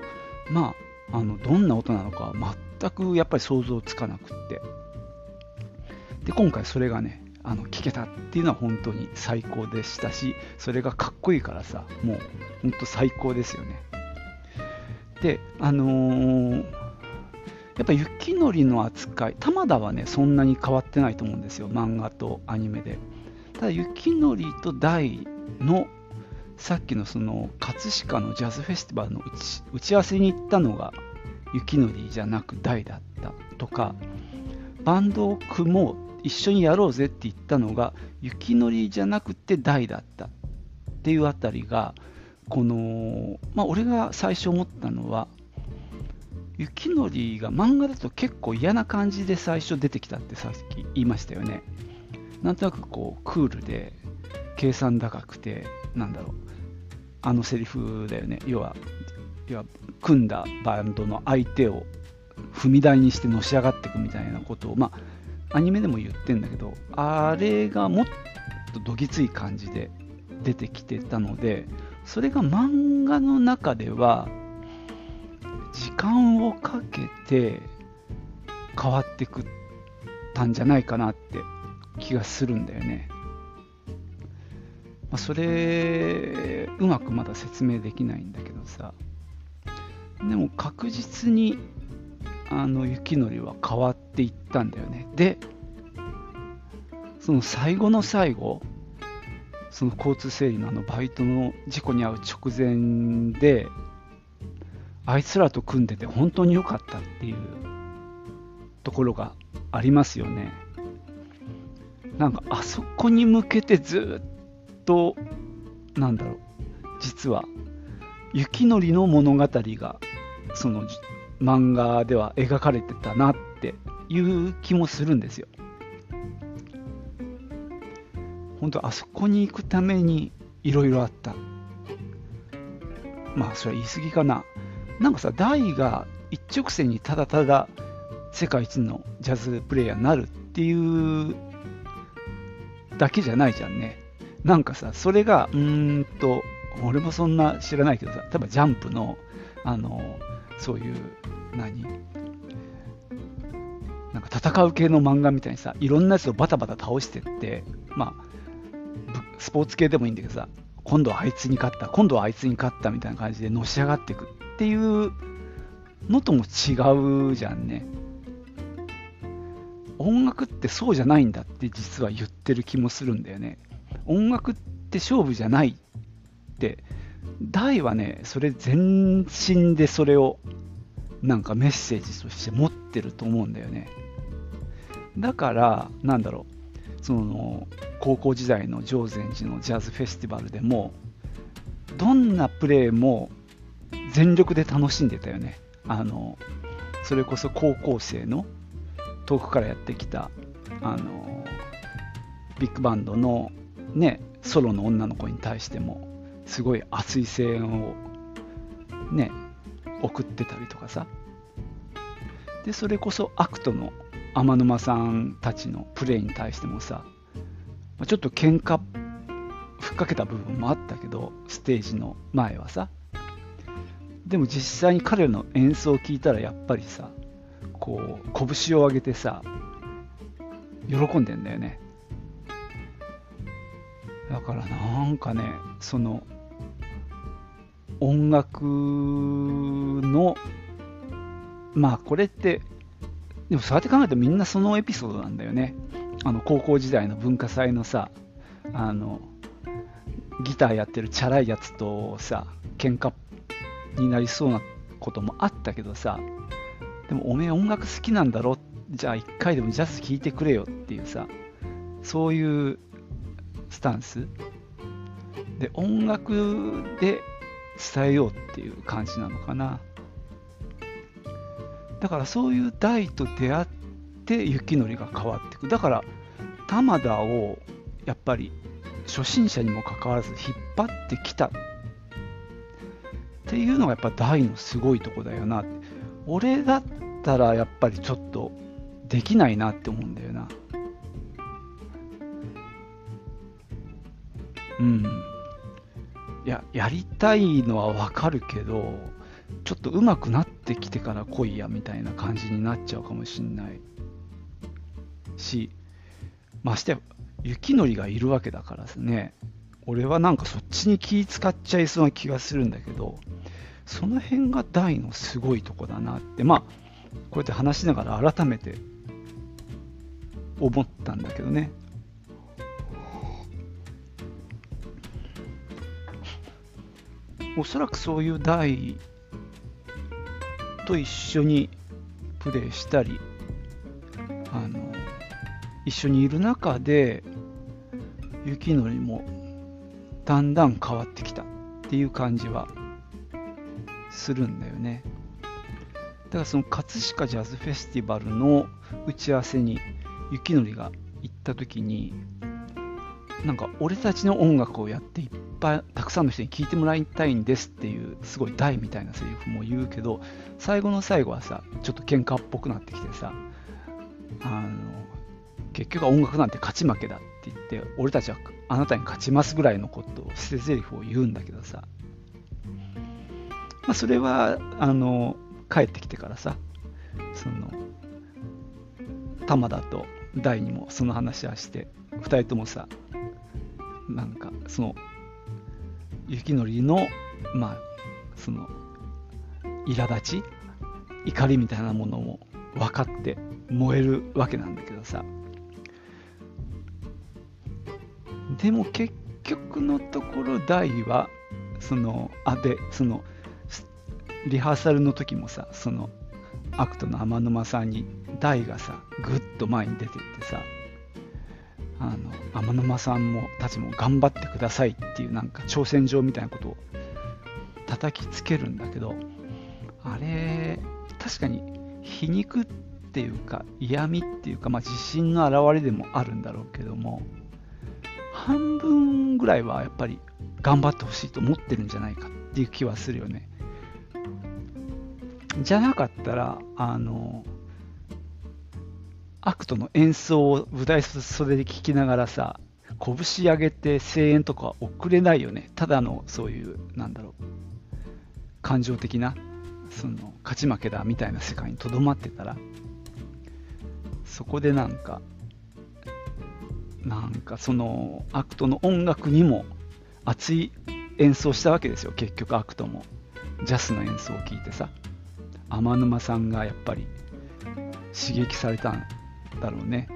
まああのどんな音なのか全くやっぱり想像つかなくって。で今回それがねあの聞けたっていうのは本当に最高でしたしそれがかっこいいからさもう本当最高ですよね。であのー、やっぱ雪のりの扱い玉田はねそんなに変わってないと思うんですよ漫画とアニメで。ただ雪のりと大のさっきのその葛飾のジャズフェスティバルの打ち合わせに行ったのが雪のりじゃなく大だったとかバンドを組もう一緒にやろうぜって言ったのが雪のりじゃなくて大だった。っていうあたりがこのまあ俺が最初思ったのは雪のりが漫画だと結構嫌な感じで最初出てきたってさっき言いましたよね。なんとなくこうクールで計算高くてなんだろう。あのセリフだよね。要は要は組んだバンドの相手を踏み台にしてのし上がっていくみたいなことをまあアニメでも言ってんだけどあれがもっとどぎつい感じで出てきてたのでそれが漫画の中では時間をかけて変わってくったんじゃないかなって気がするんだよね。まあ、それうまくまだ説明できないんだけどさでも確実にあの雪のりは変わっていったんだよね。でその最後の最後その交通整理のあのバイトの事故に遭う直前であいつらと組んでて本当に良かったっていうところがありますよね。なんかあそこに向けてずっとなんだろう実は雪のりの物語がその漫画では描かれてたなっていう気もするんですよ。本当あそこに行くためにいろいろあった。まあそれは言い過ぎかな。なんかさ、大が一直線にただただ世界一のジャズプレイヤーになるっていうだけじゃないじゃんね。なんかさ、それが、うーんと、俺もそんな知らないけどさ、例えばジャンプの、あの、そういう何？なんか戦う系の漫画みたいにさいろんなやつをバタバタ倒してってまあスポーツ系でもいいんだけどさ今度はあいつに勝った今度はあいつに勝ったみたいな感じでのし上がっていくっていうのとも違うじゃんね。音楽ってそうじゃないんだって実は言ってる気もするんだよね。音楽って勝負じゃないって大はねそれ全身でそれをなんかメッセージとして持ってると思うんだよね。だから、なんだろう、その高校時代の常禅寺のジャズフェスティバルでも、どんなプレーも全力で楽しんでたよね。あのそれこそ高校生の遠くからやってきたあのビッグバンドの、ね、ソロの女の子に対してもすごい熱い声援をね送ってたりとかさ。でそれこそアクトの天沼さんたちのプレイに対してもさちょっと喧嘩ふっかけた部分もあったけどステージの前はさ。でも実際に彼らの演奏を聴いたらやっぱりさこう拳を上げてさ喜んでんだよね。だからなんかねその音楽のまあこれってでもそうやって考えるとみんなそのエピソードなんだよね。あの高校時代の文化祭のさあのギターやってるチャラいやつとさ喧嘩になりそうなこともあったけどさでもおめえ音楽好きなんだろ？じゃあ一回でもジャズ聴いてくれよっていうさそういうスタンス。で音楽で伝えようっていう感じなのかな。だからそういう台と出会って雪のりが変わっていく。だから玉田をやっぱり初心者にもかかわらず引っ張ってきたっていうのがやっぱ大のすごいとこだよな。俺だったらやっぱりちょっとできないなって思うんだよな。うん。いややりたいのはわかるけどちょっと上手くなってきてから来いやみたいな感じになっちゃうかもしんない。しまして雪のりがいるわけだからですね。俺はなんかそっちに気使っちゃいそうな気がするんだけどその辺が大のすごいとこだなって。まあこうやって話しながら改めて思ったんだけどね。おそらくそういう大と一緒にプレイしたりあの一緒にいる中で雪のりもだんだん変わってきたっていう感じはするんだよね。だからその葛飾ジャズフェスティバルの打ち合わせに雪のりが行った時になんか俺たちの音楽をやっていっぱいたくさんの人に聴いてもらいたいんですっていうすごい大みたいなセリフも言うけど最後の最後はさちょっと喧嘩っぽくなってきてさあの結局は音楽なんて勝ち負けだって言って俺たちはあなたに勝ちますぐらいのことを捨て台詞を言うんだけどさ、まあ、それはあの帰ってきてからさその玉田と大にもその話はして2人ともさなんかその雪のりのまあその苛立ち怒りみたいなものも分かって燃えるわけなんだけどさ。でも結局のところ大はそのあでそのリハーサルの時もさそのアクトの天沼さんに大がさぐっと前に出てってさあの天沼さんもたちも頑張ってくださいっていうなんか挑戦状みたいなことを叩きつけるんだけどあれ確かに皮肉っていうか嫌味っていうか、まあ、自信の表れでもあるんだろうけども半分ぐらいはやっぱり頑張ってほしいと思ってるんじゃないかっていう気はするよね。じゃなかったら、あの、アクトの演奏を舞台袖で聴きながらさ、拳上げて声援とか送れないよね。ただのそういう、なんだろう、感情的な、その、勝ち負けだみたいな世界にとどまってたら、そこでなんか、なんかそのアクトの音楽にも熱い演奏したわけですよ、結局アクトも。ジャスの演奏を聴いてさ。天沼さんがやっぱり刺激されたんだろうね。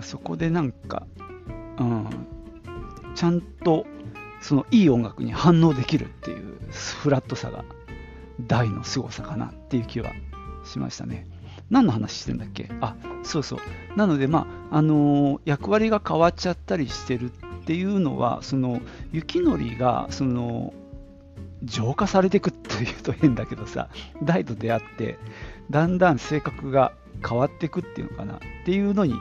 そこでなんか、うん、ちゃんとそのいい音楽に反応できるっていうフラットさが大の凄さかなっていう気はしましたね。何の話してんだっけ？あ、そうそう。なので、まあ、あのー、役割が変わっちゃったりしてるっていうのは、その、雪のりが、その、浄化されていくっていうと変だけどさ、大と出会って、だんだん性格が変わっていくっていうのかなっていうのに、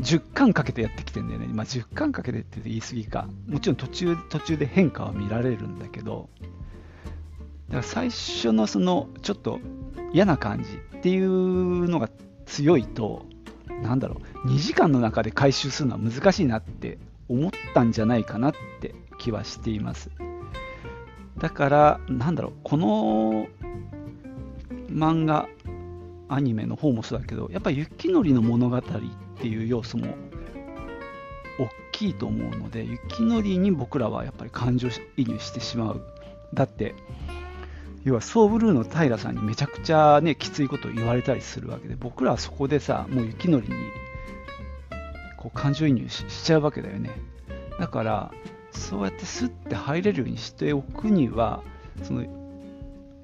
10巻かけてやってきてんだよね。まあ、10巻かけてって言い過ぎか。もちろん途中途中で変化は見られるんだけど、だから最初のそのちょっと嫌な感じっていうのが強いと、なんだろう、2時間の中で回収するのは難しいなって思ったんじゃないかなって気はしています。だから、なんだろう、この漫画、アニメの方もそうだけど、やっぱり雪のりの物語っていう要素も大きいと思うので、雪のりに僕らはやっぱり感情移入してしまう。だって、要はソーブルーの平さんにめちゃくちゃね、きついことを言われたりするわけで、僕らはそこでさ、もう雪のりにこう感情移入しちゃうわけだよね。だから、そうやってスッて入れるようにしておくには、その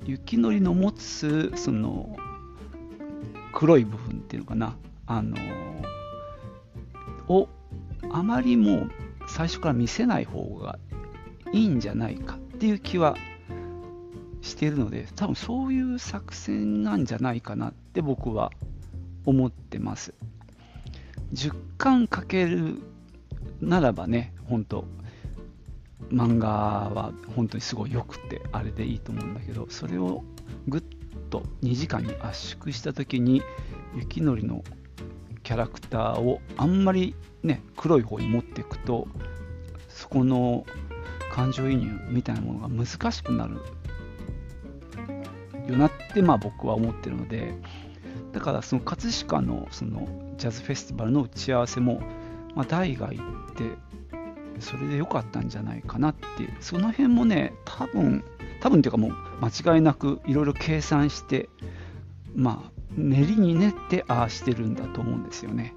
雪のりの持つその黒い部分っていうのかな、あのをあまりもう最初から見せない方がいいんじゃないかっていう気はしているので、多分そういう作戦なんじゃないかなって僕は思ってます。10巻かけるならばね、本当漫画は本当にすごい良くて、あれでいいと思うんだけど、それをぐっと2時間に圧縮した時に、雪のりのキャラクターをあんまりね、黒い方に持っていくと、そこの感情移入みたいなものが難しくなるよなって、まあ、僕は思ってるのでだからその葛飾のそのジャズフェスティバルの打ち合わせも、まあ、大が行ってそれで良かったんじゃないかなってその辺もね多分多分っていうかもう間違いなくいろいろ計算してまあ練りに練ってああしてるんだと思うんですよね。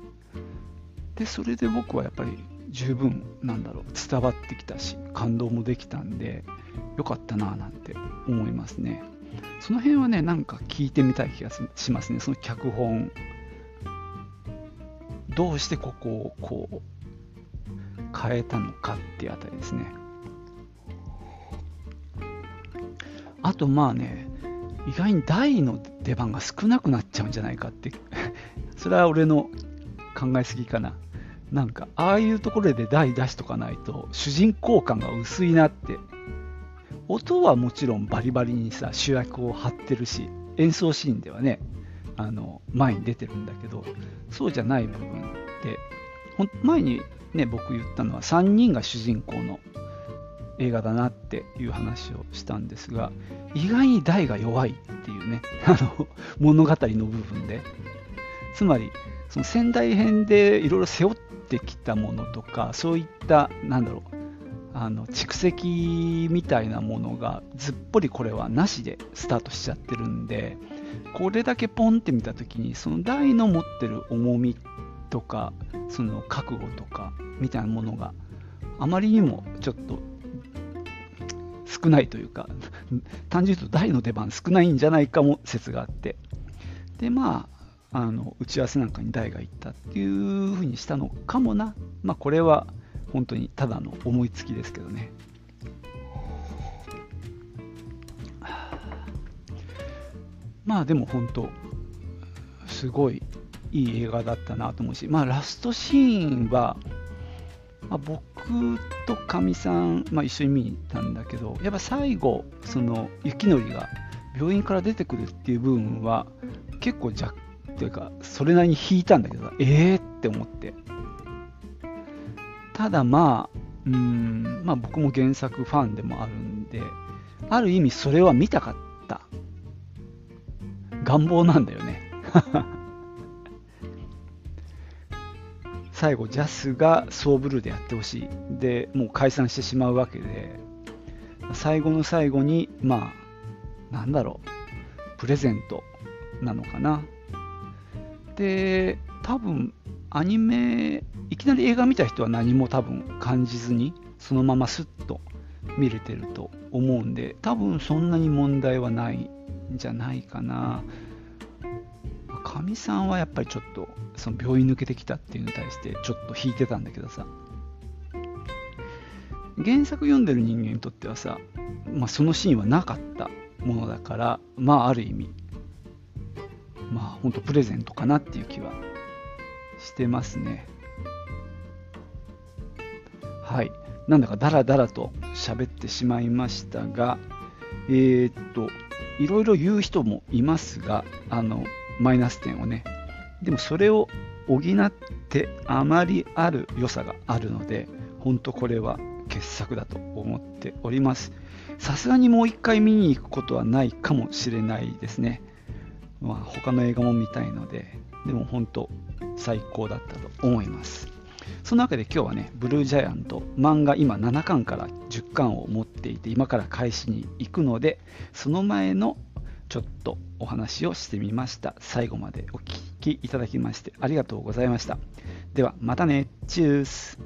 でそれで僕はやっぱり十分なんだろう。伝わってきたし感動もできたんでよかったなあなんて思いますね。その辺はねなんか聞いてみたい気がしますね。その脚本。どうしてここをこう変えたのかってあたりですね。あとまあね意外に大の出番が少なくなっちゃうんじゃないかって <laughs> それは俺の考えすぎかな。なんかああいうところで台出しとかないと主人公感が薄いなって。音はもちろんバリバリにさ主役を張ってるし演奏シーンではねあの前に出てるんだけどそうじゃない部分で前にね僕言ったのは3人が主人公の映画だなっていう話をしたんですが意外に台が弱いっていうね <laughs> あの物語の部分で。つまりその仙台編でいろいろ背負ってきたものとかそういったなんだろうあの蓄積みたいなものがずっぽりこれはなしでスタートしちゃってるんでこれだけポンって見た時にその台の持ってる重みとかその覚悟とかみたいなものがあまりにもちょっと少ないというか単純に言うと台の出番少ないんじゃないかも説があってでまああの打ち合わせなんかに台が行ったっていうふうにしたのかもなまあこれは本当にただの思いつきですけどね。まあでも本当、すごいいい映画だったなと思うし、まあラストシーンは、まあ、僕とかみさん、まあ、一緒に見に行ったんだけど、やっぱ最後、その雪のりが病院から出てくるっていう部分は、結構弱というか、それなりに引いたんだけど、ええー、って思って。ただまあ、うん、まあ僕も原作ファンでもあるんで、ある意味それは見たかった。願望なんだよね。<laughs> 最後、ジャスがソーブルーでやってほしい。で、もう解散してしまうわけで、最後の最後に、まあ、なんだろう、プレゼントなのかな。で、多分アニメいきなり映画見た人は何も多分感じずにそのままスッと見れてると思うんで多分そんなに問題はないんじゃないかなかみさんはやっぱりちょっとその病院抜けてきたっていうのに対してちょっと引いてたんだけどさ原作読んでる人間にとってはさ、まあ、そのシーンはなかったものだからまあある意味まあ本当プレゼントかなっていう気はしてますね。はい。なんだかダラダラと喋ってしまいましたが、えー、っと、いろいろ言う人もいますが、あの、マイナス点をね。でもそれを補ってあまりある良さがあるので、本当これは傑作だと思っております。さすがにもう一回見に行くことはないかもしれないですね。まあ、他の映画も見たいので、でも本当最高だったと思います。そのわけで今日はね、ブルージャイアント、漫画今7巻から10巻を持っていて、今から開始に行くので、その前のちょっとお話をしてみました。最後までお聴きいただきましてありがとうございました。ではまたね、チュース